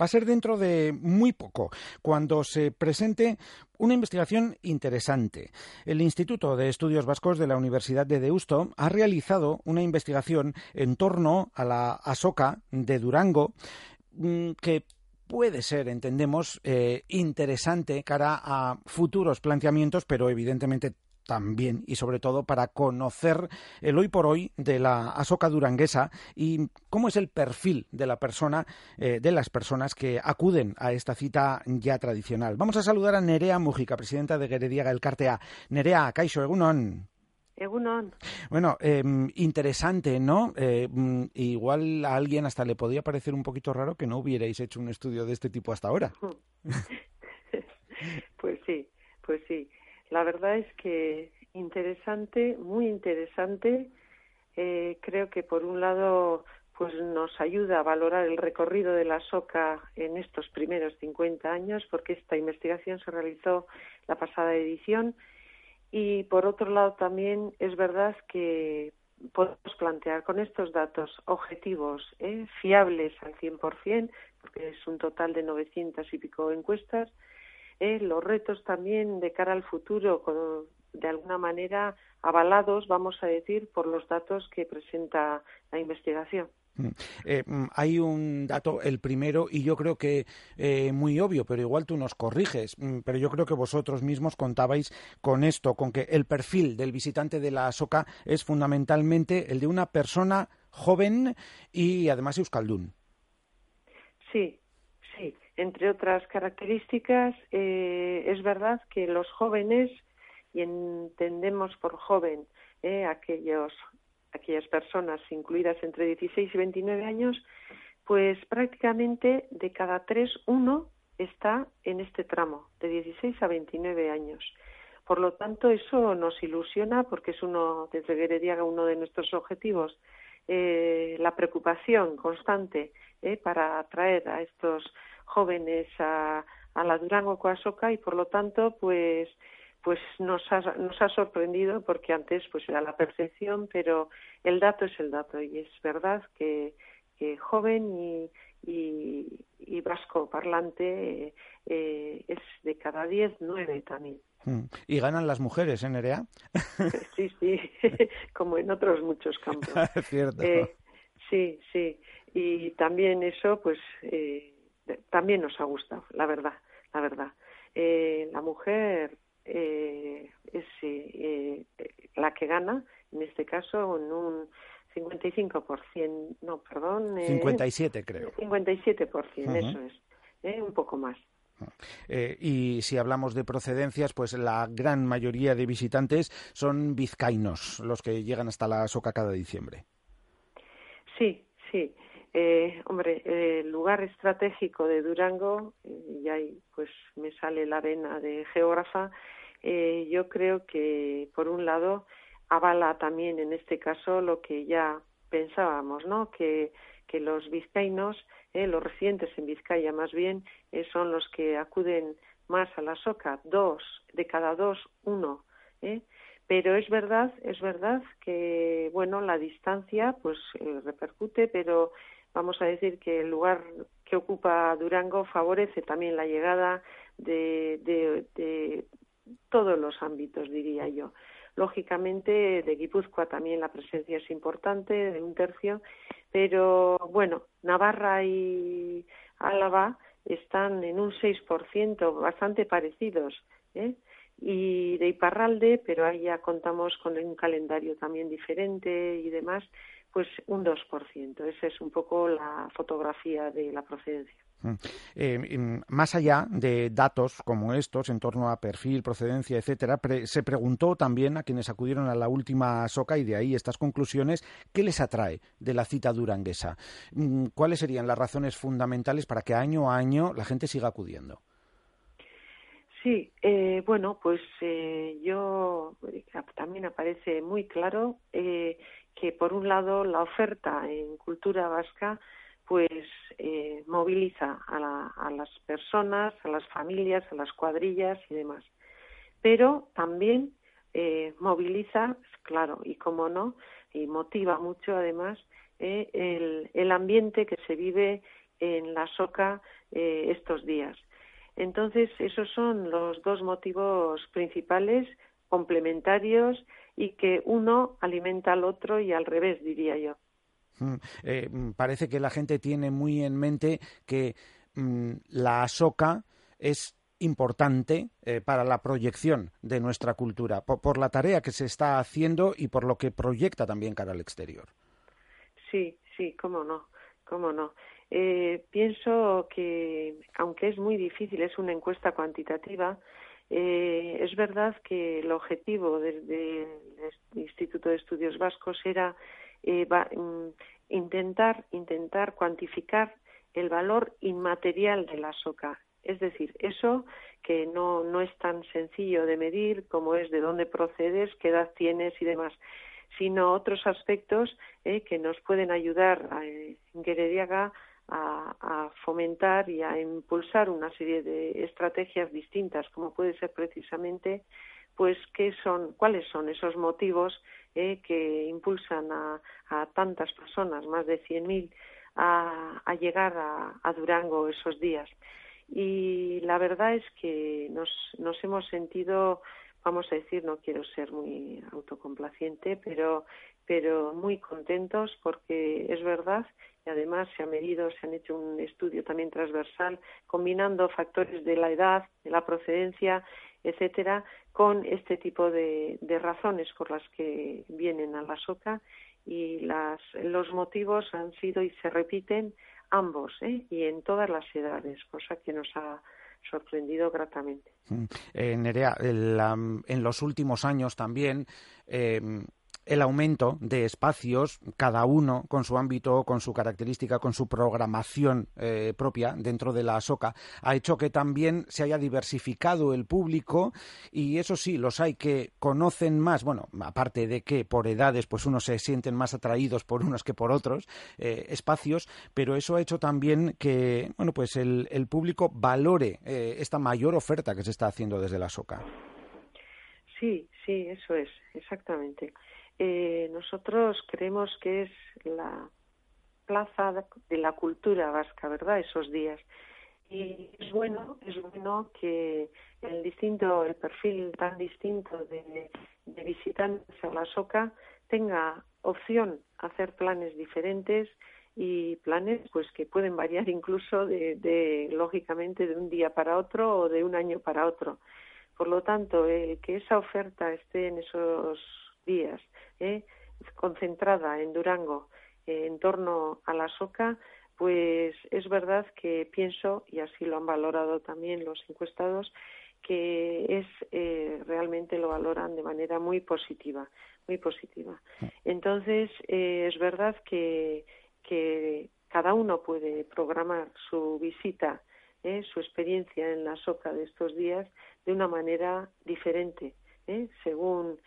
va a ser dentro de muy poco, cuando se presente una investigación interesante. El Instituto de Estudios Vascos de la Universidad de Deusto ha realizado una investigación en torno a la asoca de Durango mm, que puede ser, entendemos, eh, interesante cara a futuros planteamientos, pero evidentemente también y sobre todo para conocer el hoy por hoy de la asoca duranguesa y cómo es el perfil de la persona, eh, de las personas que acuden a esta cita ya tradicional. Vamos a saludar a Nerea Mujica, presidenta de Gerediaga el Cartea. Nerea, Caixo, Egunon. Egunon. Bueno, em, interesante, ¿no? Eh, mm, igual a alguien hasta le podría parecer un poquito raro que no hubierais hecho un estudio de este tipo hasta ahora. pues sí, pues sí. La verdad es que interesante, muy interesante. Eh, creo que por un lado pues nos ayuda a valorar el recorrido de la SOCA en estos primeros 50 años, porque esta investigación se realizó la pasada edición. Y por otro lado también es verdad que podemos plantear con estos datos objetivos, ¿eh? fiables al 100%, porque es un total de 900 y pico encuestas, ¿eh? los retos también de cara al futuro, de alguna manera avalados, vamos a decir, por los datos que presenta la investigación. Mm. Eh, mm, hay un dato, el primero, y yo creo que eh, muy obvio, pero igual tú nos corriges, mm, pero yo creo que vosotros mismos contabais con esto, con que el perfil del visitante de la SOCA es fundamentalmente el de una persona joven y además euskaldún. Sí, sí entre otras características, eh, es verdad que los jóvenes, y entendemos por joven eh, aquellos, aquellas personas incluidas entre 16 y 29 años, pues prácticamente de cada tres, uno está en este tramo, de 16 a 29 años. Por lo tanto, eso nos ilusiona porque es uno, desde Gerediaga, uno de nuestros objetivos, eh, la preocupación constante para atraer a estos jóvenes a, a la Durango Coasoca y por lo tanto pues pues nos ha, nos ha sorprendido porque antes pues era la percepción pero el dato es el dato y es verdad que, que joven y, y, vasco parlante eh, es de cada diez nueve también mm. ¿Y ganan las mujeres en Nerea? Sí, sí, como en otros muchos campos. Cierto. Eh, sí, sí. Y también eso, pues, eh, también nos ha gustado, la verdad, la verdad. Eh, la mujer eh, es eh, la que gana, en este caso, en un 55%, no, perdón. 57 creo. 57%, eso es, un poco más. y si hablamos de procedencias, pues la gran mayoría de visitantes son vizcaínos, los que llegan hasta la Soca cada diciembre. Sí, sí. Eh, hombre, el lugar estratégico de Durango, eh, y ahí pues me sale la vena de geógrafa, eh, yo creo que por un lado avala también en este caso lo que ya pensábamos, ¿no? Que, que los vizcaínos, eh, los residentes en Vizcaya más bien, eh, son los que acuden más a la soca, dos, de cada dos, uno, ¿eh? pero es verdad, es verdad que bueno, la distancia pues eh, repercute, pero vamos a decir que el lugar que ocupa Durango favorece también la llegada de, de, todos los ámbitos, diría yo. Lógicamente, de Guipúzcoa también la presencia es importante, de un tercio, pero bueno, Navarra y Álava están en un 6%, bastante parecidos. ¿eh? Y de Iparralde, pero ahí ya contamos con un calendario también diferente y demás, pues un 2%. Esa es un poco la fotografía de la procedencia. Mm. Eh, más allá de datos como estos en torno a perfil, procedencia, etcétera, se preguntó también a quienes acudieron a la última soca y de ahí estas conclusiones, ¿qué les atrae de la cita duranguesa? Mm, ¿Cuáles serían las razones fundamentales para que año a año la gente siga acudiendo? Sí, eh, bueno, pues eh, yo también aparece muy claro eh, que por un lado la oferta en cultura vasca pues eh, moviliza a, a, las personas, a las familias, a las cuadrillas y demás. Pero también eh, moviliza, claro, y como no, y motiva mucho además eh, el, el ambiente que se vive en la soca estos días. Entonces, esos son los dos motivos principales, complementarios y que uno alimenta al otro y al revés, diría yo. Mm, eh, mm, parece que la gente tiene muy en mente que mm, la soca es importante eh, para la proyección de nuestra cultura, por, la tarea que se está haciendo y por lo que proyecta también cara al exterior. Sí, sí, cómo no, cómo no. Eh, pienso que, aunque es muy difícil, es una encuesta cuantitativa, eh, es verdad que el objetivo desde el Instituto de Estudios Vascos era eh, mm, intentar, intentar cuantificar el valor inmaterial de la soca. Es decir, eso que no, no es tan sencillo de medir como es de dónde procedes, qué edad tienes y demás, sino otros aspectos que nos pueden ayudar en Gerediaga a, fomentar y a impulsar una serie de estrategias distintas, como puede ser precisamente, pues, qué son, cuáles son esos motivos eh, que impulsan a, tantas personas, más de 100.000, a, a llegar a, Durango esos días. Y la verdad es que nos, nos hemos sentido vamos a decir, no quiero ser muy autocomplaciente, pero, pero muy contentos porque es verdad y además se ha medido, se han hecho un estudio también transversal combinando factores de la edad, de la procedencia, etcétera, con este tipo de, razones por las que vienen a la SOCA y las, los motivos han sido y se repiten ambos ¿eh? y en todas las edades, cosa que nos ha sorprendido gratamente. Mm. Eh, Nerea, en los últimos años también eh, el aumento de espacios, cada uno con su ámbito, con su característica, con su programación eh, propia dentro de la SOCA, ha hecho que también se haya diversificado el público y eso sí, los hay que conocen más, bueno, aparte de que por edades pues unos se sienten más atraídos por unos que por otros eh, espacios, pero eso ha hecho también que, bueno, pues el, público valore eh, esta mayor oferta que se está haciendo desde la SOCA. Sí, sí, eso es, exactamente eh, nosotros creemos que es la plaza de la cultura vasca, ¿verdad? Esos días. Y es bueno, es bueno que el distinto, el perfil tan distinto de, visitantes a la SOCA tenga opción a hacer planes diferentes y planes pues que pueden variar incluso de, de lógicamente de un día para otro o de un año para otro. Por lo tanto, el que esa oferta esté en esos días ¿eh? concentrada en Durango eh, en torno a la soca, pues es verdad que pienso, y así lo han valorado también los encuestados, que es eh, realmente lo valoran de manera muy positiva, muy positiva. Entonces es verdad que, que cada uno puede programar su visita, su experiencia en la soca de estos días de una manera diferente, según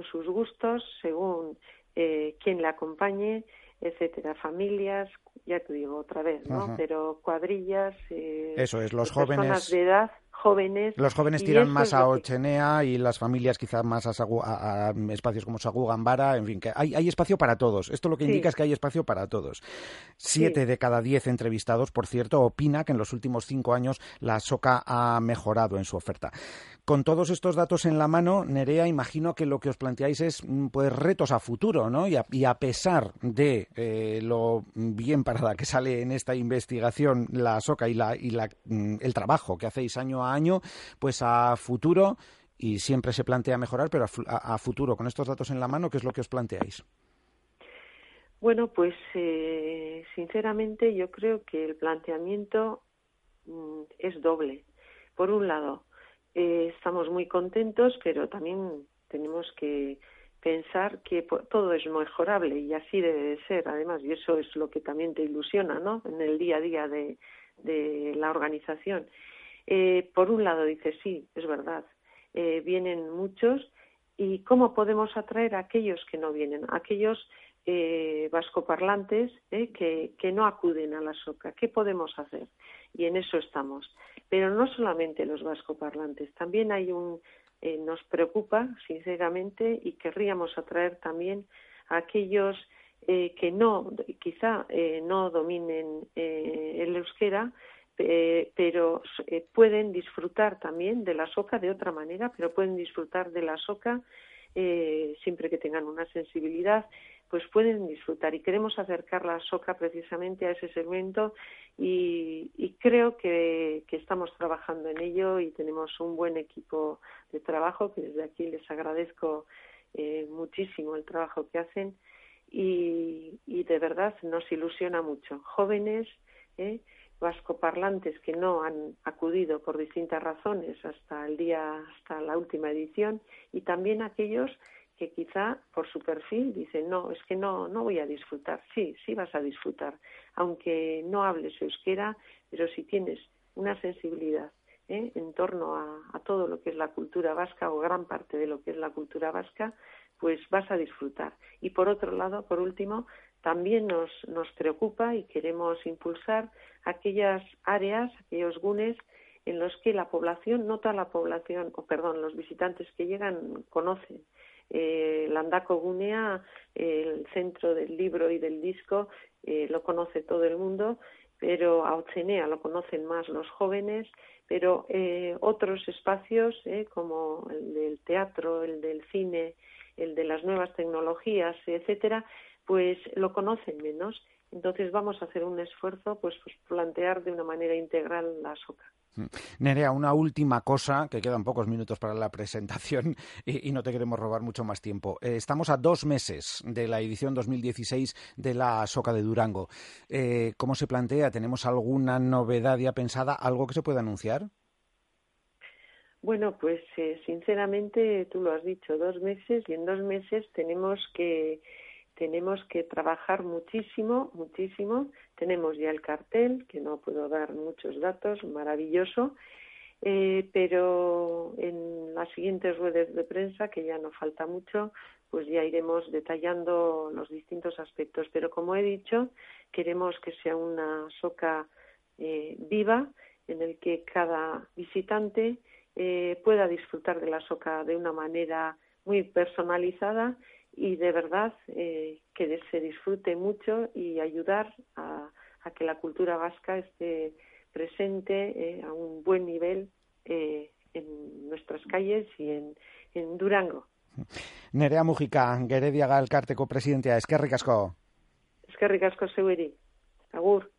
según sus gustos, según eh, quien la acompañe, etcétera, familias, ya te digo otra vez, ¿no? Pero cuadrillas, eh, eso es, los jóvenes de edad jóvenes. Los jóvenes tiran más a Ochenea y las familias quizás más a, espacios como Sagú, Gambara, en fin, que hay, hay espacio para todos. Esto lo que indica es que hay espacio para todos. Siete de cada diez entrevistados, por cierto, opina que en los últimos cinco años la SOCA ha mejorado en su oferta. Con todos estos datos en la mano, Nerea, imagino que lo que os planteáis es mm, pues retos a futuro, ¿no? Y a, pesar de eh, lo bien parada que sale en esta investigación la SOCA y, la, y la, mm, el trabajo que hacéis año a año, pues a futuro, y siempre se plantea mejorar, pero a, futuro, con estos datos en la mano, ¿qué es lo que os planteáis? Bueno, pues eh, sinceramente yo creo que el planteamiento mm, es doble. Por un lado, eh, estamos muy contentos, pero también tenemos que pensar que todo es mejorable y así debe de ser, además, y eso es lo que también te ilusiona, ¿no? En el día a día de la organización. Eh, por un lado dice, sí, es verdad, eh, vienen muchos y cómo podemos atraer a aquellos que no vienen, aquellos eh, vascoparlantes eh, que, que no acuden a la SOCA. ¿Qué podemos hacer? Y en eso estamos. Pero no solamente los vascoparlantes, también hay un, eh, nos preocupa, sinceramente, y querríamos atraer también a aquellos eh, que no, quizá eh, no dominen eh, el euskera, pero pueden disfrutar también de la soca de otra manera, pero pueden disfrutar de la soca siempre que tengan una sensibilidad, pues pueden disfrutar. Y queremos acercar la soca precisamente a ese segmento y, creo que, que, estamos trabajando en ello y tenemos un buen equipo de trabajo que desde aquí les agradezco muchísimo el trabajo que hacen y, de verdad nos ilusiona mucho. Jóvenes ¿eh? Vascoparlantes que no han acudido por distintas razones hasta el día, hasta la última edición y también aquellos que quizá por su perfil dicen no, es que no, no voy a disfrutar. Sí, sí vas a disfrutar, aunque no hables euskera, pero si tienes una sensibilidad ¿eh? en torno a, a, todo lo que es la cultura vasca o gran parte de lo que es la cultura vasca, pues vas a disfrutar. Y por otro lado, por último, también nos, nos preocupa y queremos impulsar aquellas áreas, aquellos gunes en los que la población, no toda la población, o perdón, los visitantes que llegan conocen. Eh, Landako Gunea, el centro del libro y del disco, eh, lo conoce todo el mundo, pero a Ocenea lo conocen más los jóvenes, pero eh, otros espacios eh, como el del teatro, el del cine, el de las nuevas tecnologías, etcétera, pues lo conocen menos. Entonces vamos a hacer un esfuerzo, pues, pues plantear de una manera integral la SOCA. Mm. Nerea, una última cosa, que quedan pocos minutos para la presentación y, no te queremos robar mucho más tiempo. Eh, estamos a dos meses de la edición 2016 de la Soca de Durango. Eh, ¿Cómo se plantea? ¿Tenemos alguna novedad ya pensada? ¿Algo que se pueda anunciar? Bueno, pues eh, sinceramente tú lo has dicho, dos meses y en dos meses tenemos que tenemos que trabajar muchísimo, muchísimo. Tenemos ya el cartel, que no puedo dar muchos datos, maravilloso, eh, pero en las siguientes redes de prensa, que ya no falta mucho, pues ya iremos detallando los distintos aspectos. Pero como he dicho, queremos que sea una soca eh, viva en el que cada visitante eh, pueda disfrutar de la soca de una manera muy personalizada y de verdad eh, que se disfrute mucho y ayudar a, que la cultura vasca esté presente eh, a un buen nivel en nuestras calles y en, en Durango. Nerea Mujica, Gerediaga elkarteko presidentea, eskerrik asko. Eskerrik asko zeueri. Agur.